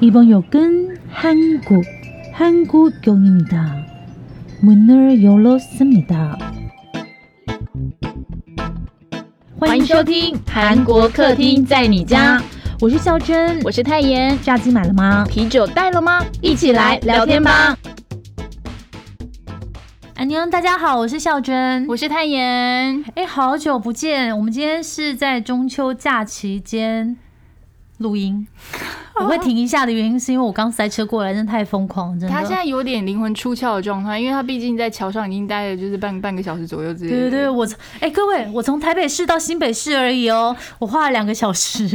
이번 역은 한국, 한국역입니다. 문을 열었습니다. 欢迎收听韩国客厅在你家，我是孝珍，我是泰妍。炸鸡买了吗？啤酒带了吗？一起来聊天吧。安妞，大家好，我是孝珍，我是泰妍。哎，好久不见，我们今天是在中秋假期间 录音。我会停一下的原因是因为我刚塞车过来，真的太疯狂，真的。他现在有点灵魂出窍的状态，因为他毕竟在桥上已经待了就是半半个小时左右之类的。对对对，我哎各位，我从台北市到新北市而已哦，我花了两个小时。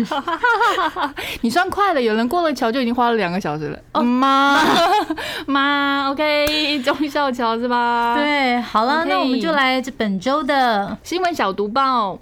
你算快了，有人过了桥就已经花了两个小时了。哦妈 妈，OK，中孝桥是吧？对，好了，那我们就来这本周的新闻小读报。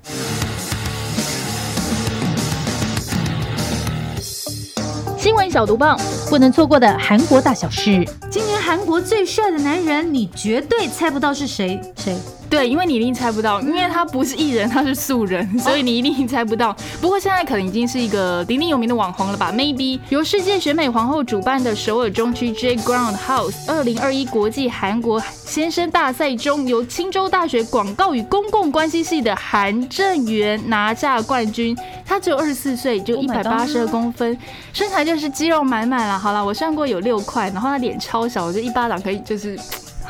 新闻小毒棒，不能错过的韩国大小事。今年韩国最帅的男人，你绝对猜不到是谁？谁？对，因为你一定猜不到，因为他不是艺人，他是素人，所以你一定猜不到。不过现在可能已经是一个鼎鼎有名的网红了吧？Maybe 由世界选美皇后主办的首尔中区 J Ground House 二零二一国际韩国先生大赛中，由青州大学广告与公共关系系的韩正元拿下冠军。他只有二十四岁，就一百八十二公分，身材就是肌肉满满了。好了，我算过有六块，然后他脸超小，我就一巴掌可以就是。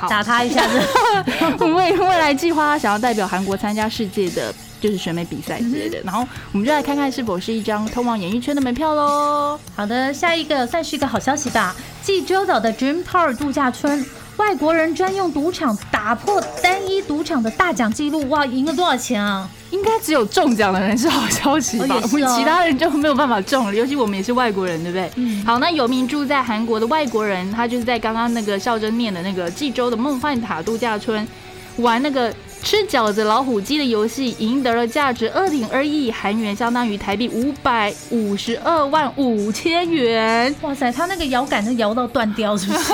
打他一下子，未未来计划想要代表韩国参加世界的就是选美比赛之类的，然后我们就来看看是否是一张通往演艺圈的门票喽。好的，下一个算是一个好消息吧，济州岛的 Dream Tower 度假村。外国人专用赌场打破单一赌场的大奖记录，哇，赢了多少钱啊？应该只有中奖的人是好消息吧？我们其他人就没有办法中了，尤其我们也是外国人，对不对？嗯。好，那有名住在韩国的外国人，他就是在刚刚那个孝珍念的那个济州的梦幻塔度假村玩那个。吃饺子老虎机的游戏赢得了价值二点二亿韩元，相当于台币五百五十二万五千元。哇塞，他那个摇杆都摇到断掉，是不是？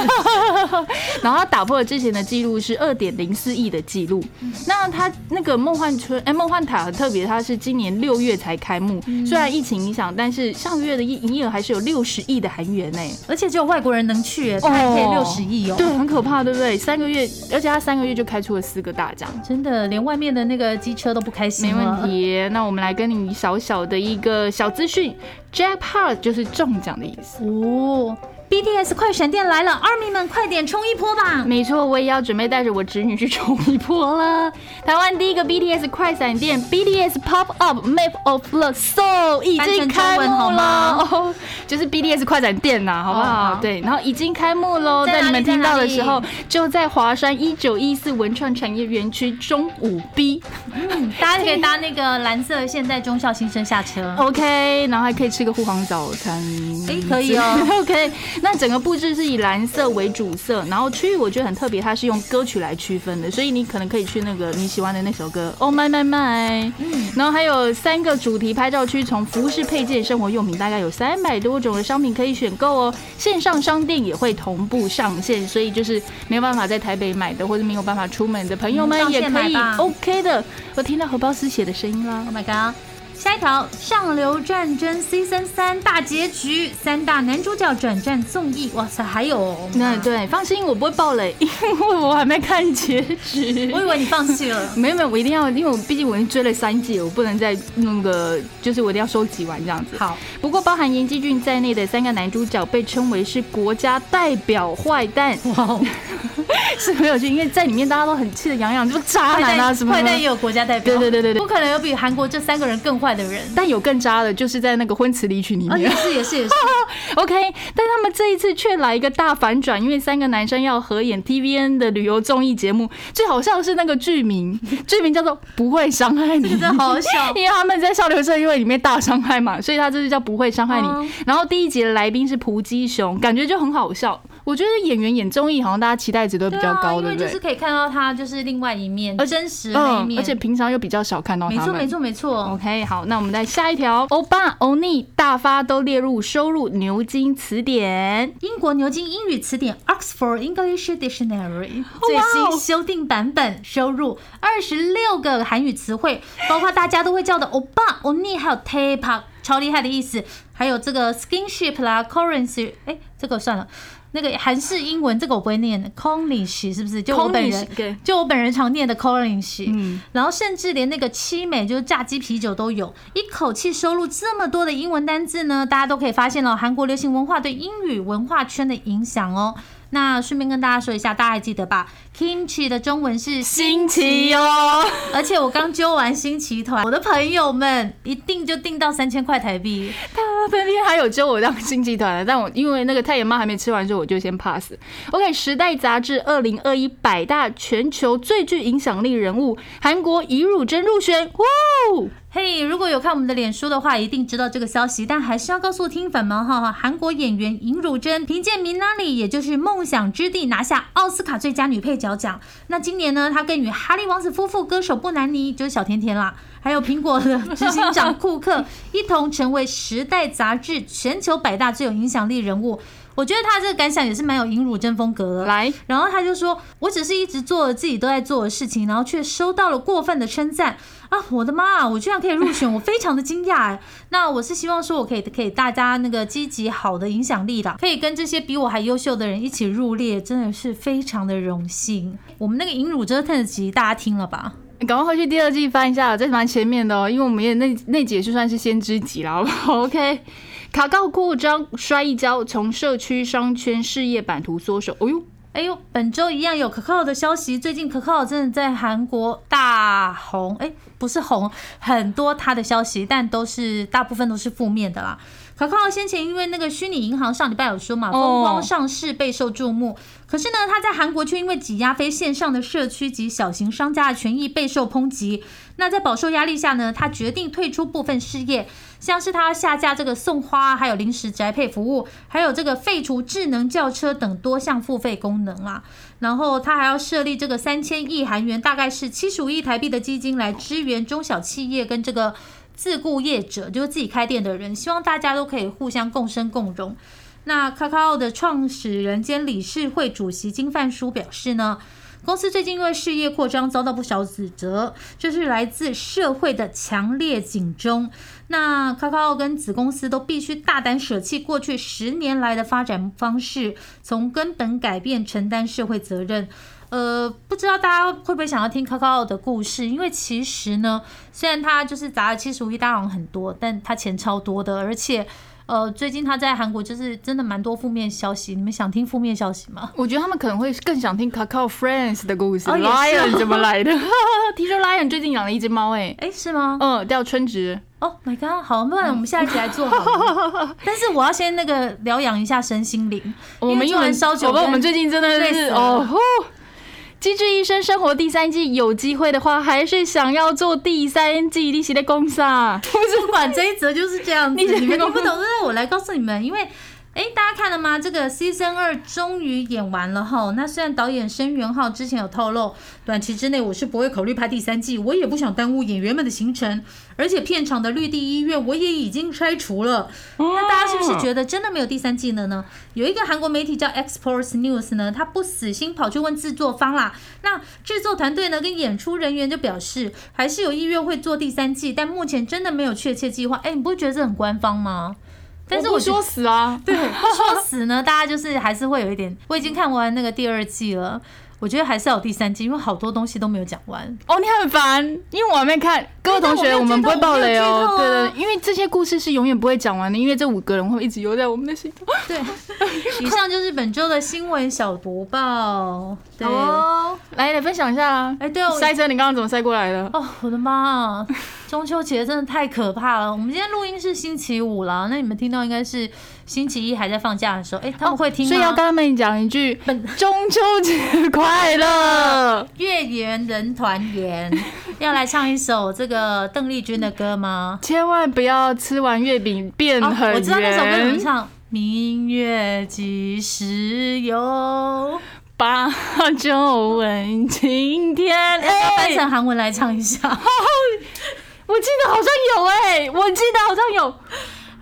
然后他打破了之前的记录，是二点零四亿的记录。那他那个梦幻村，哎，梦幻塔很特别，它是今年六月才开幕。虽然疫情影响，但是上个月的营营业额还是有六十亿的韩元呢。而且只有外国人能去，才可以六十亿哦。对，很可怕，对不对？三个月，而且他三个月就开出了四个大奖。真的，连外面的那个机车都不开心。没问题，那我们来跟你小小的一个小资讯，Jackpot 就是中奖的意思哦。BTS 快闪电来了，，Army 们快点冲一波吧！没错，我也要准备带着我侄女去冲一波了。台湾第一个 BTS 快闪店 BTS Pop Up Map of the Soul 已经开幕了，就是 BTS 快闪店呐，好不好？对，然后已经开幕喽，在你们听到的时候，就在华山一九一四文创产业园区中五 B，大家可以搭那个蓝色现代中校新生下车，OK，然后还可以吃个护航早餐，哎，可以哦，OK。那整个布置是以蓝色为主色，然后区域我觉得很特别，它是用歌曲来区分的，所以你可能可以去那个你喜欢的那首歌，Oh My My My，嗯，然后还有三个主题拍照区，从服饰配件、生活用品，大概有三百多种的商品可以选购哦。线上商店也会同步上线，所以就是没有办法在台北买的，或者没有办法出门的朋友们也可以 OK 的。我听到荷包丝写的声音啦，Oh my God！下一条，上流战争 Season 三大结局，三大男主角转战综艺，哇塞，还有那对，放心，我不会爆雷，因为我还没看结局。我以为你放弃了，没有没有，我一定要，因为我毕竟我已经追了三季，我不能再弄个，就是我一定要收集完这样子。好，不过包含严基俊在内的三个男主角被称为是国家代表坏蛋，哇，是没有去，因为在里面大家都很气得痒痒，就渣男啊什么，坏蛋也有国家代表，对对对对对，不可能有比韩国这三个人更。坏的人，但有更渣的，就是在那个婚词离曲里面，也是也是也是。OK，但他们这一次却来一个大反转，因为三个男生要合演 TVN 的旅游综艺节目，最好笑的是那个剧名，剧名叫做不会伤害你，真的好笑，因为他们在少流社因为里面大伤害嘛，所以他这就叫不会伤害你。然后第一集的来宾是蒲基雄，感觉就很好笑。我觉得演员演综艺好像大家期待值都比较高，对不对？就是可以看到他就是另外一面，而真实的那一面，而且平常又比较少看到他们。没错，没错，没错。OK，好，那我们再下一条，欧巴、欧尼大发都列入收入牛津词典，英国牛津英语词典 Oxford English Dictionary 最新修订版本收入二十六个韩语词汇，包括大家都会叫的欧巴、欧尼，还有 Taepak。超厉害的意思。还有这个 skinship 啦，currency，哎，这个算了。那个韩式英文这个我不会念 c o n i s h 是不是？就我本人，就我本人常念的 c o n i s h 嗯，然后甚至连那个七美就是炸鸡啤酒都有，一口气收录这么多的英文单字呢，大家都可以发现了韩国流行文化对英语文化圈的影响哦。那顺便跟大家说一下，大家还记得吧？Kimchi 的中文是新奇哟，而且我刚揪完新奇团，我的朋友们一定就订到三千块台币。他那天还有揪我当新奇团的，但我因为那个太阳妈还没吃完之后，我就先 pass。OK，《时代》杂志二零二一百大全球最具影响力人物，韩国尹汝贞入选，哇！嘿，如果有看我们的脸书的话，一定知道这个消息，但还是要告诉听粉们哈，韩国演员尹汝贞凭借《明娜里》也就是《梦想之地》拿下奥斯卡最佳女配角奖。那今年呢，她更与哈利王子夫妇、歌手布兰妮就是小甜甜啦，还有苹果的执行长库克 一同成为《时代》杂志全球百大最有影响力人物。我觉得他这个感想也是蛮有引汝真风格的。来，然后他就说：“我只是一直做自己都在做的事情，然后却收到了过分的称赞啊！我的妈，我居然可以入选，我非常的惊讶哎。那我是希望说我可以给大家那个积极好的影响力的，可以跟这些比我还优秀的人一起入列，真的是非常的荣幸。我们那个尹汝贞特辑大家听了吧？赶快回去第二季翻一下，这是蛮前面的哦，因为我们也那那集就算是先知集了，好不好？OK。”卡告扩张摔一跤，从社区商圈事业版图缩手。哎呦，哎呦，本周一样有可靠的消息。最近可靠真的在韩国大红，哎，不是红，很多他的消息，但都是大部分都是负面的啦。可靠先前因为那个虚拟银行上礼拜有说嘛，风光上市备受注目。可是呢，他在韩国却因为挤压非线上的社区及小型商家的权益备受抨击。那在饱受压力下呢，他决定退出部分事业。像是他要下架这个送花，还有临时宅配服务，还有这个废除智能轿车等多项付费功能啊。然后他还要设立这个三千亿韩元，大概是七十五亿台币的基金来支援中小企业跟这个自雇业者，就是自己开店的人，希望大家都可以互相共生共荣。那 Kakao 的创始人兼理事会主席金范书表示呢。公司最近因为事业扩张遭到不少指责，就是来自社会的强烈警钟。那 Kakao 跟子公司都必须大胆舍弃过去十年来的发展方式，从根本改变，承担社会责任。呃，不知道大家会不会想要听 Kakao 的故事？因为其实呢，虽然他就是砸了七十五亿大王很多，但他钱超多的，而且。呃，最近他在韩国就是真的蛮多负面消息，你们想听负面消息吗？我觉得他们可能会更想听 Kakao Friends 的故事，Lion 怎么来的？听说 Lion 最近养了一只猫，哎，哎，是吗？嗯，叫春植。Oh my god，好，那我们下一集来做好。但是我要先那个疗养一下身心灵。我们因为烧酒，我们最近真的是哦。机智医生生活第三季有机会的话，还是想要做第三季利息的公司啊？不管这一则就是这样子，你们听不懂，那我来告诉你们，因为。哎，大家看了吗？这个 Season 二终于演完了哈。那虽然导演申元浩之前有透露，短期之内我是不会考虑拍第三季，我也不想耽误演员们的行程。而且片场的绿地医院我也已经拆除了。那大家是不是觉得真的没有第三季了呢？有一个韩国媒体叫 Exports News 呢，他不死心跑去问制作方啦。那制作团队呢跟演出人员就表示，还是有意愿会做第三季，但目前真的没有确切计划。哎，你不会觉得这很官方吗？但是我说死啊，对，说死呢，大家就是还是会有一点。我已经看完那个第二季了。我觉得还是要有第三季，因为好多东西都没有讲完。哦，你很烦，因为我还没看。各位同学，我们不会爆雷哦。对对，因为这些故事是永远不会讲完的，因为这五个人会一直游在我们的心中。对，以上就是本周的新闻小读报。对，来来分享一下啊。哎，对哦，塞车，你刚刚怎么塞过来的？哦，我的妈！中秋节真的太可怕了。我们今天录音是星期五了，那你们听到应该是。星期一还在放假的时候，哎，他们会听吗？所以要跟他们讲一句“ 中秋节快乐，月圆人团圆”。要来唱一首这个邓丽君的歌吗？千万不要吃完月饼变很圆。我知道那首歌怎么唱，“明月几时有，把酒问青天”。哎，翻成韩文来唱一下。我记得好像有哎，我记得好像有。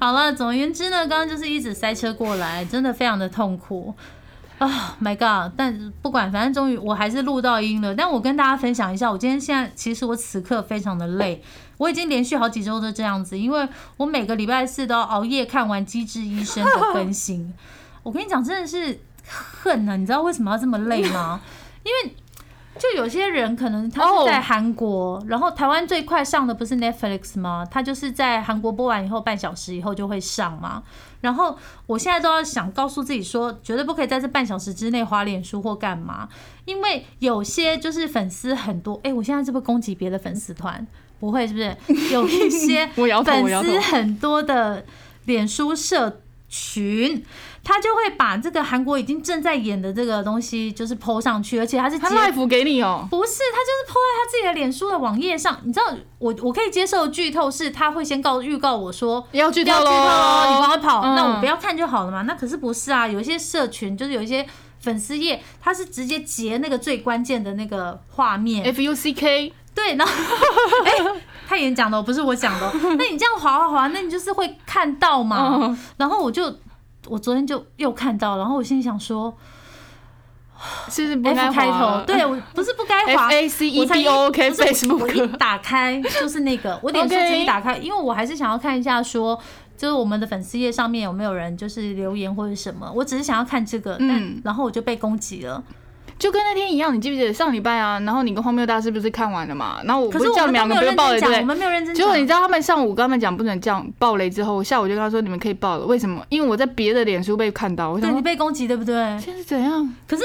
好了，总而言之呢，刚刚就是一直塞车过来，真的非常的痛苦。啊、m y God！但不管，反正终于我还是录到音了。但我跟大家分享一下，我今天现在其实我此刻非常的累，我已经连续好几周都这样子，因为我每个礼拜四都要熬夜看完《机智医生》的更新。我跟你讲，真的是恨啊！你知道为什么要这么累吗？因为就有些人可能他是在韩国然后台湾最快上的不是 Netflix 吗？他就是在韩国播完以后半小时以后就会上嘛。然后我现在都要想告诉自己说，绝对不可以在这半小时之内花脸书或干嘛，因为有些就是粉丝很多。哎、我现在是不是攻击别的粉丝团？不会，是不是？有一些 粉丝很多的脸书社群，他就会把这个韩国已经正在演的这个东西就是 PO 上去，而且他是他截 live 给你哦、不是，他就是 PO 在他自己的脸书的网页上。你知道，我我可以接受的剧透是，他会先告预告我说要剧透要剧透喽，你赶快喽，跑，嗯那我不要看就好了嘛。那可是不是啊？有一些社群就是有一些粉丝页，他是直接截那个最关键的那个画面，F U C K，对，然后 哎、他演讲的哦，不是我讲的哦。那你这样滑滑滑，那你就是会看到嘛。嗯，然后我就我昨天就又看到，然后我心里想说 是不是不该开头，对我 不是不该滑。A C 我 E 才 B O K Facebook，打开就是那个，我脸书 OK 直接打开，因为我还是想要看一下说，就是我们的粉丝页上面有没有人就是留言或者什么，我只是想要看这个，但嗯。然后我就被攻击了。就跟那天一样，你记不记得上礼拜啊？然后你跟荒谬大师不是看完了嘛？然后我不可是我叫你们两个不要爆雷，对认真讲，我？们没有认真讲。结果你知道他们上午跟他们讲不能这样爆雷之后，下午就跟他说你们可以爆了，为什么？因为我在别的脸书被看到，我想对你说被攻击，对不对？现在是怎样？可是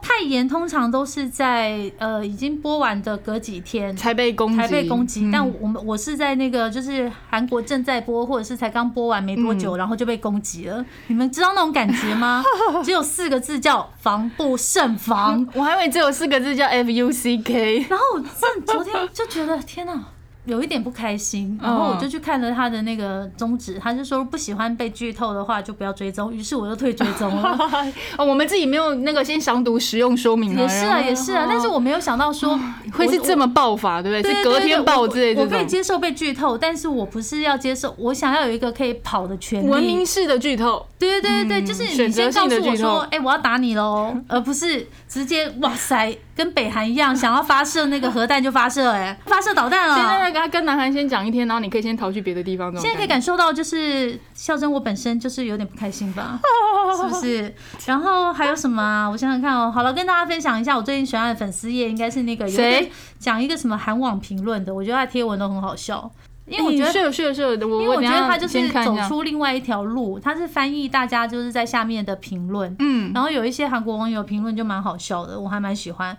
太严通常都是在呃已经播完的隔几天才被攻击，才被攻击，嗯但我们我是在那个就是韩国正在播，或者是才刚播完没多久，然后就被攻击了。你们知道那种感觉吗？只有四个字叫防不胜防。我还以为只有四个字叫 F U C K，然后我正昨天就觉得天哪。有一点不开心，然后我就去看了他的那个宗旨，他就说不喜欢被剧透的话就不要追踪，于是我就退追踪了。哦，我们自己没有那个先详读使用说明也是啊，也是啊，但是我没有想到说会是这么爆发，对不对？对是隔天爆之类的我可以接受被剧透，但是我不是要接受，我想要有一个可以跑的权利。文明式的剧透，对对对就是你先告诉我说，哎、我要打你喽，而不是直接哇塞，跟北韩一样，想要发射那个核弹就发射、哎，发射导弹现在了。跟他跟南韩先讲一天，然后你可以先逃去别的地方，现在可以感感受到，就是孝真我本身就是有点不开心吧，是不是？然后还有什么啊？我想想看哦。好了，跟大家分享一下，我最近喜欢的粉丝页应该是那个有一个谁讲一个什么韩网评论的，我觉得他贴文都很好笑，因为我觉得是有是有是有因为我觉得他就是走出另外一条路，他是翻译大家就是在下面的评论，嗯，然后有一些韩国网友评论就蛮好笑的，我还蛮喜欢。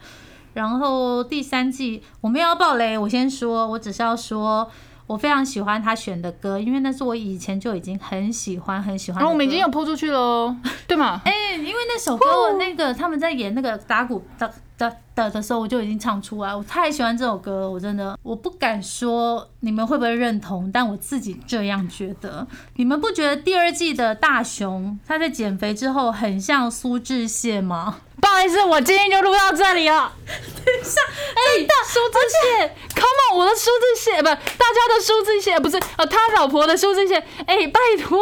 然后第三季我没有要爆雷，我先说，我只是要说。我非常喜欢他选的歌，因为那是我以前就已经很喜欢很喜欢。然后我们已经有播出去喽，对吗？哎、因为那首歌那个他们在演那个打鼓的的的的时候，我就已经唱出来，我太喜欢这首歌了，我真的我不敢说你们会不会认同，但我自己这样觉得。你们不觉得第二季的大雄他在减肥之后很像苏志燮吗？不好意思，我今天就录到这里了。哎，苏志燮我的苏志燮不，大家的苏志燮不是呃他老婆的苏志燮，哎，拜托，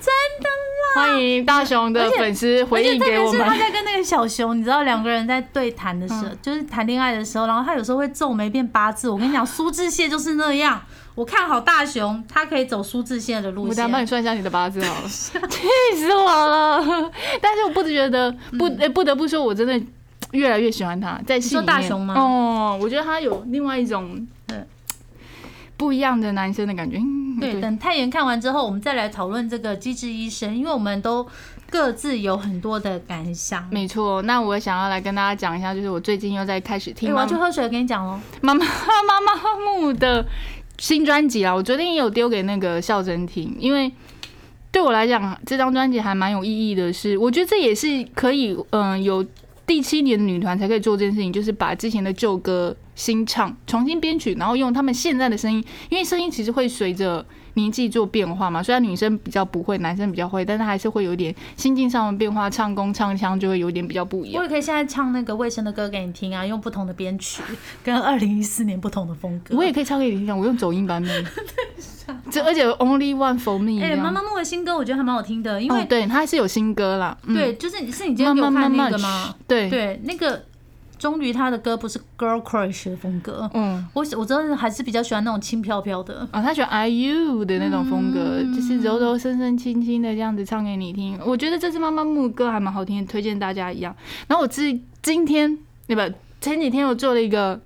真的啦！欢迎大雄的粉丝回应给我而且特别是他。在跟那个小熊，你知道两个人在对谈的时候，就是谈恋爱的时候，然后他有时候会皱眉变八字。我跟你讲，苏志燮就是那样。我看好大雄，他可以走苏志燮的路线我等下。帮你算一下你的八字好了，气死我了！但是我不觉得不呃不得不说，我真的越来越喜欢他，在戏里说面大雄吗哦，我觉得他有另外一种对不一样的男生的感觉。嗯对，等太原看完之后，我们再来讨论这个《机智医生》，因为我们都各自有很多的感想。没错，那我想要来跟大家讲一下，就是我最近又在开始哎、听妈我要去喝水，跟你讲哦。妈妈 妈妈木的新专辑啊，我昨天也有丢给那个孝真听，因为对我来讲，这张专辑还蛮有意义的是，我觉得这也是可以，嗯、有第七年的女团才可以做这件事情，就是把之前的旧歌新唱，重新编曲，然后用他们现在的声音，因为声音其实会随着年纪做变化嘛。虽然女生比较不会，男生比较会，但是还是会有点心境上的变化，唱功、唱腔就会有点比较不一样。我也可以现在唱那个卫生的歌给你听啊，用不同的编曲，跟二零一四年不同的风格。我也可以唱给你听，我用走音版本。这而且 Only One for Me。哎，妈妈木的新歌我觉得还蛮好听的，因为对他还是有新歌啦。对，就是是你今天给我看那个吗？对对，那个。终于，他的歌不是 girl crush 的风格。嗯，我我真的还是比较喜欢那种轻飘飘的。啊，他喜欢 IU 的那种风格，就是柔柔、声声、轻轻的这样子唱给你听。我觉得这次妈妈木歌还蛮好听，推荐大家一样。然后我自今天对吧？前几天我做了一个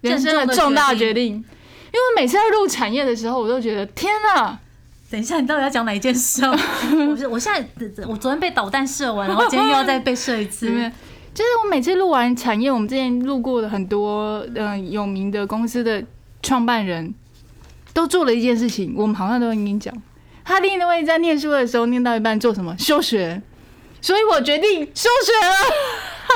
人生的重大决定，因为每次在录产业的时候，我都觉得天哪！等一下，你到底要讲哪一件事？我我现在我昨天被导弹射完，然后今天又要再被射一次。就是我每次录完产业，我们之前录过的很多嗯有名的公司的创办人，都做了一件事情，我们好像都跟你讲。他另一位在念书的时候，念到一半做什么？休学。所以我决定休学了。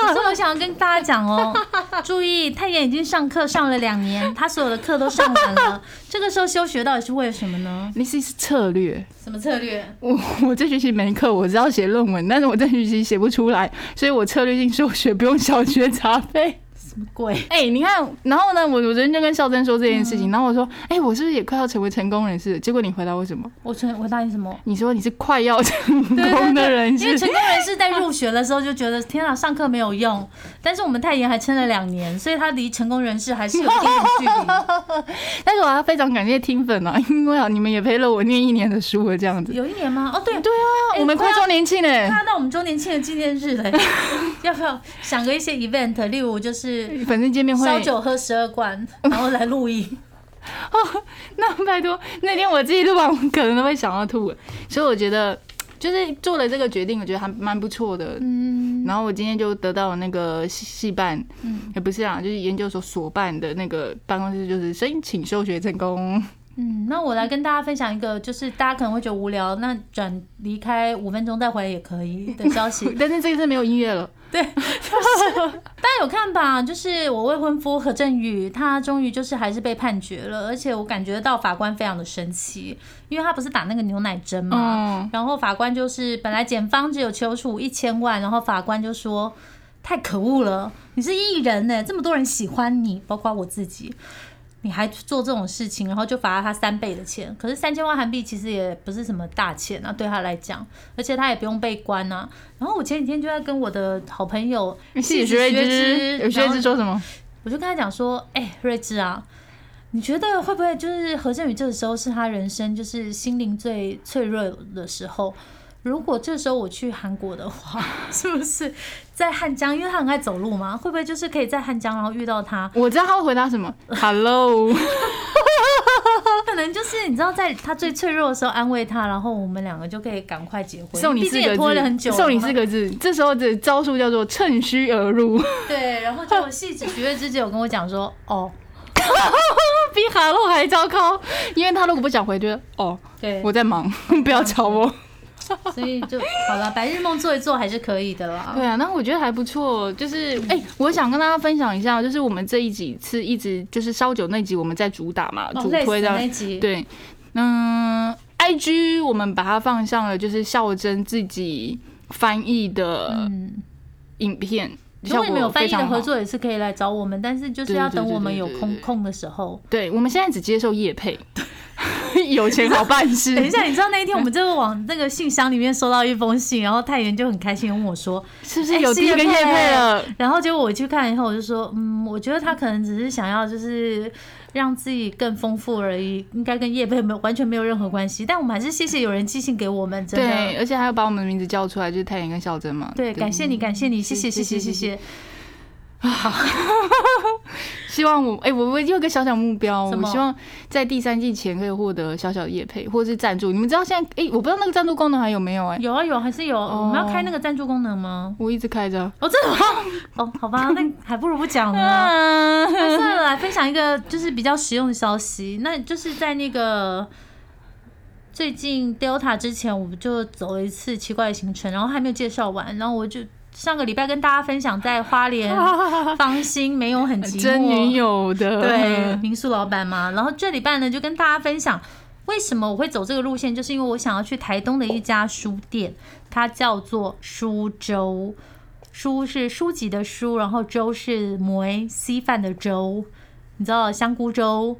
可是我想要跟大家讲哦，注意，太妍已经上课上了两年，他所有的课都上完了。这个时候休学到底是为了什么呢？那是策略。什么策略？我我这学期没课，我知道写论文，但是我这学期写不出来，所以我策略性休学，不用小学杂费。什么鬼？哎，你看，然后呢？我我昨天就跟孝珍说这件事情，然后我说，哎，我是不是也快要成为成功人士？结果你回答我什么？我成回答你什么？你说你是快要成功的人士。因为成功人士在入学的时候就觉得，天啊，上课没有用。但是我们太妍还撑了两年，所以他离成功人士还是有一定的距离。但是我要非常感谢听粉啊，因为啊，你们也陪了我念一年的书了，这样子。有一年吗？哦，对对啊，我们快周年庆嘞，快到我们周年庆的纪念日嘞，要不要想个一些 event，例如就是。反正见面会烧酒喝十二罐，然后来录音。哦，那拜托，那天我自己录完，我可能都会想要吐。所以我觉得，就是做了这个决定，我觉得还蛮不错的。嗯。然后我今天就得到了那个系办，嗯，也不是啊，就是研究所所办的那个办公室，就是申请休学成功。嗯，那我来跟大家分享一个，就是大家可能会觉得无聊，那转离开五分钟再回来也可以的消息。但是这一次没有音乐了。对，大家有看吧？就是我未婚夫何振宇，他终于就是还是被判决了，而且我感觉到法官非常的生气，因为他不是打那个牛奶针嘛，然后法官就是本来检方只有求处一千万，然后法官就说太可恶了，你是艺人呢，这么多人喜欢你，包括我自己。你还做这种事情，然后就罚了他三倍的钱。可是三千万韩币其实也不是什么大钱啊，对他来讲，而且他也不用被关啊。然后我前几天就在跟我的好朋友谢学之，有学之说什么？我就跟他讲说，哎，睿智啊，你觉得会不会就是何振宇这个时候是他人生就是心灵最脆弱的时候？如果这时候我去韩国的话，是不是在汉江？因为他很爱走路嘛，会不会就是可以在汉江，然后遇到他？我知道他会回答什么，Hello。可能就是你知道，在他最脆弱的时候安慰他，然后我们两个就可以赶快结婚。送你四个字，送你四个字。这时候的招数叫做趁虚而入。对，然后就戏子徐月之姐有跟我讲说，哦，比 Hello 还糟糕，因为他如果不想回，就哦，对，我在忙，不要吵我。所以就好了，白日梦做一做还是可以的啦。对啊，那我觉得还不错。就是哎，我想跟大家分享一下，就是我们这一集是一直就是烧酒那集，我们在主打嘛，主推的那集。对，嗯，IG 我们把它放上了，就是孝真自己翻译的影片。如果你们有翻译的合作，也是可以来找我们，但是就是要等我们有空空的时候。对，我们现在只接受叶配。有钱好办事。等一下，你知道那一天我们就往那个信箱里面收到一封信，然后太原就很开心问我说：“是不是有第一个叶配了？”然后结果我去看以后，我就说：“嗯，我觉得他可能只是想要就是让自己更丰富而已，应该跟叶配没有完全没有任何关系。”但我们还是谢谢有人寄信给我们，真的，对，而且还要把我们的名字叫出来，就是太原跟孝珍嘛。对，感谢你，感谢你，谢谢，谢谢，谢谢。好，希望我哎，我我有个小小目标，我希望在第三季前可以获得小小的业配或者是赞助。你们知道现在哎，我不知道那个赞助功能还有没有哎？有啊有，还是有。我们要开那个赞助功能吗？我一直开着。哦，真的吗？哦，好吧，那还不如不讲呢。算了，来分享一个就是比较实用的消息，那就是在那个最近 Delta 之前，我们就走了一次奇怪的行程，然后还没有介绍完，然后我就。上个礼拜跟大家分享在花莲 芳心没有很寂寞，真女友的，对，民宿老板嘛。然后这礼拜呢，就跟大家分享为什么我会走这个路线，就是因为我想要去台东的一家书店，它叫做书粥。书是书籍的书，然后粥是梅稀饭的粥，你知道香菇粥，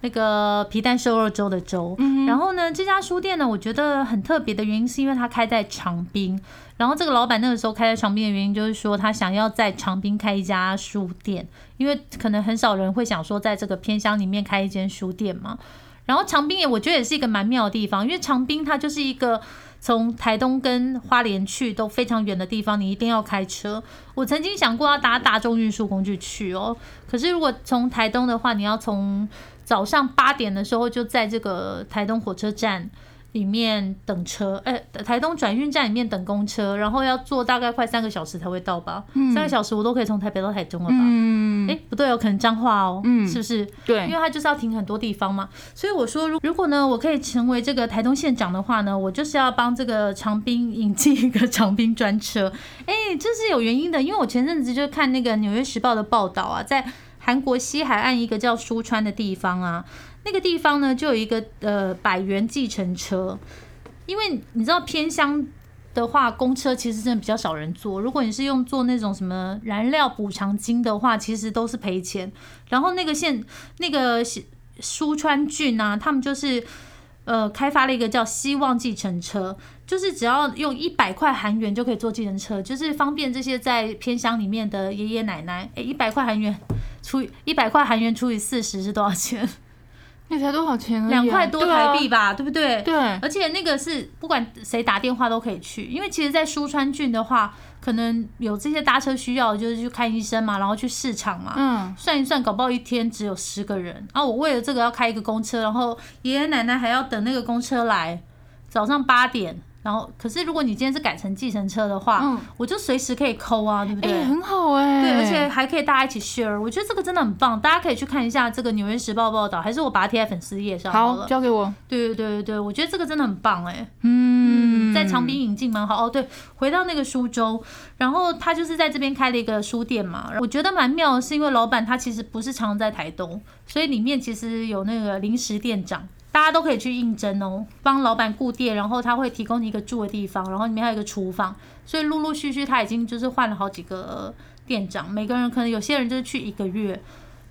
那个皮蛋瘦肉粥的粥。然后呢，这家书店呢，我觉得很特别的原因是因为它开在长滨。然后这个老板那个时候开在长滨的原因，就是说他想要在长滨开一家书店，因为可能很少人会想说在这个偏乡里面开一间书店嘛。然后长滨也我觉得也是一个蛮妙的地方，因为长滨它就是一个。从台东跟花莲去都非常远的地方，你一定要开车。我曾经想过要搭大众运输工具去哦，可是如果从台东的话，你要从早上八点的时候就在这个台东火车站。里面等车，哎，台东转运站里面等公车，然后要坐大概快三个小时才会到吧？三个小时我都可以从台北到台中了吧？嗯，哎，不对哦，可能彰化哦，嗯，是不是？对，因为它就是要停很多地方嘛。所以我说，如如果呢，我可以成为这个台东县长的话呢，我就是要帮这个长滨引进一个长滨专车。哎，这是有原因的，因为我前阵子就看那个《纽约时报》的报道啊，在韩国西海岸一个叫书川的地方啊。那个地方呢，就有一个呃百元计程车，因为你知道偏乡的话，公车其实真的比较少人坐。如果你是用做那种什么燃料补偿金的话，其实都是赔钱。然后那个县那个苏川郡啊，他们就是呃开发了一个叫希望计程车，就是只要用一百块韩元就可以坐计程车，就是方便这些在偏乡里面的爷爷奶奶。哎，一百块韩元除以一百块韩元除以四十是多少钱？那才多少钱啊？两块多台币吧，对不对？对。而且那个是不管谁打电话都可以去，因为其实，在苏川郡的话，可能有这些搭车需要，就是去看医生嘛，然后去市场嘛。嗯。算一算，搞不好一天只有十个人。啊，我为了这个要开一个公车，然后爷爷奶奶还要等那个公车来，早上八点。然后，可是如果你今天是改成计程车的话，嗯，我就随时可以扣啊，对不对？很好哎。对，而且还可以大家一起 share，我觉得这个真的很棒，大家可以去看一下这个《纽约时报》报道，还是我把它贴在粉丝页上好了。交给我。对对对对对，我觉得这个真的很棒哎。嗯，在长滨引进蛮好哦。对，回到那个苏州，然后他就是在这边开了一个书店嘛，我觉得蛮妙，是因为老板他其实不是常在台东，所以里面其实有那个临时店长。大家都可以去应征哦，帮老板顾店，然后他会提供你一个住的地方，然后里面还有一个厨房，所以陆陆续续他已经就是换了好几个店长，每个人可能有些人就是去一个月，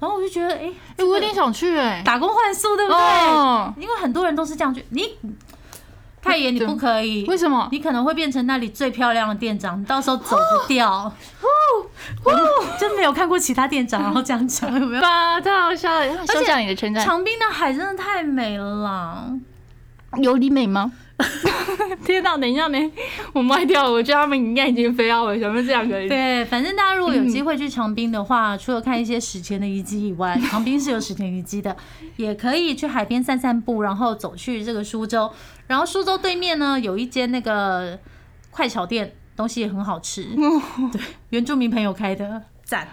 然后我就觉得，哎，哎，我有点想去，哎，打工换宿，对不对？因为很多人都是这样去，你。太爷，你不可以。为什么？你可能会变成那里最漂亮的店长，你到时候走不掉。真没有看过其他店长然后这样讲，有没有？太好笑了！收下你的称赞。长滨的海真的太美了啦，有你美吗？天哪！等一下呢，我卖掉了。我觉得他们应该已经飞到了，想不这样可以？对，反正大家如果有机会去长滨的话，除了看一些史前的遗迹以外，长滨是有史前遗迹的，也可以去海边散散步，然后走去这个苏州。然后苏州对面呢，有一间那个快炒店，东西也很好吃。对，原住民朋友开的。赞，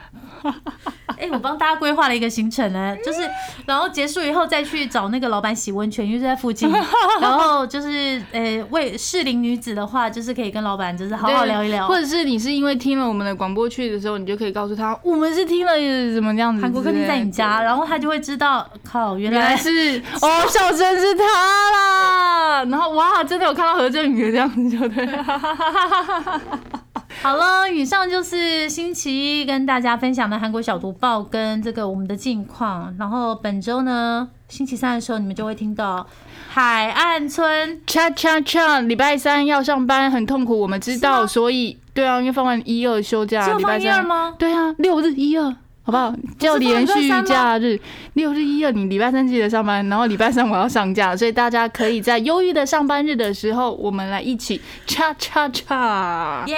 哎，我帮大家规划了一个行程呢，就是然后结束以后再去找那个老板洗温泉，因为就在附近。然后就是呃，为适龄女子的话，就是可以跟老板就是好好聊一聊，或者是你是因为听了我们的广播去的时候，你就可以告诉他，我们是听了怎么样子。韩国客厅在你家，然后他就会知道，靠，原来是哦，小珍是他啦。然后哇，真的有看到何振宇这样子，就对。好了，以上就是星期一跟大家分享的韩国小读报跟这个我们的近况。然后本周呢，星期三的时候你们就会听到海岸村恰恰恰，礼拜三要上班很痛苦，我们知道，所以对啊，因为放完一二休假，礼拜三吗？对啊，六日一二。好不好？就连续假日，六日一二，你礼拜三记得上班，然后礼拜三我要上架，所以大家可以在忧郁的上班日的时候，我们来一起叉叉叉，耶！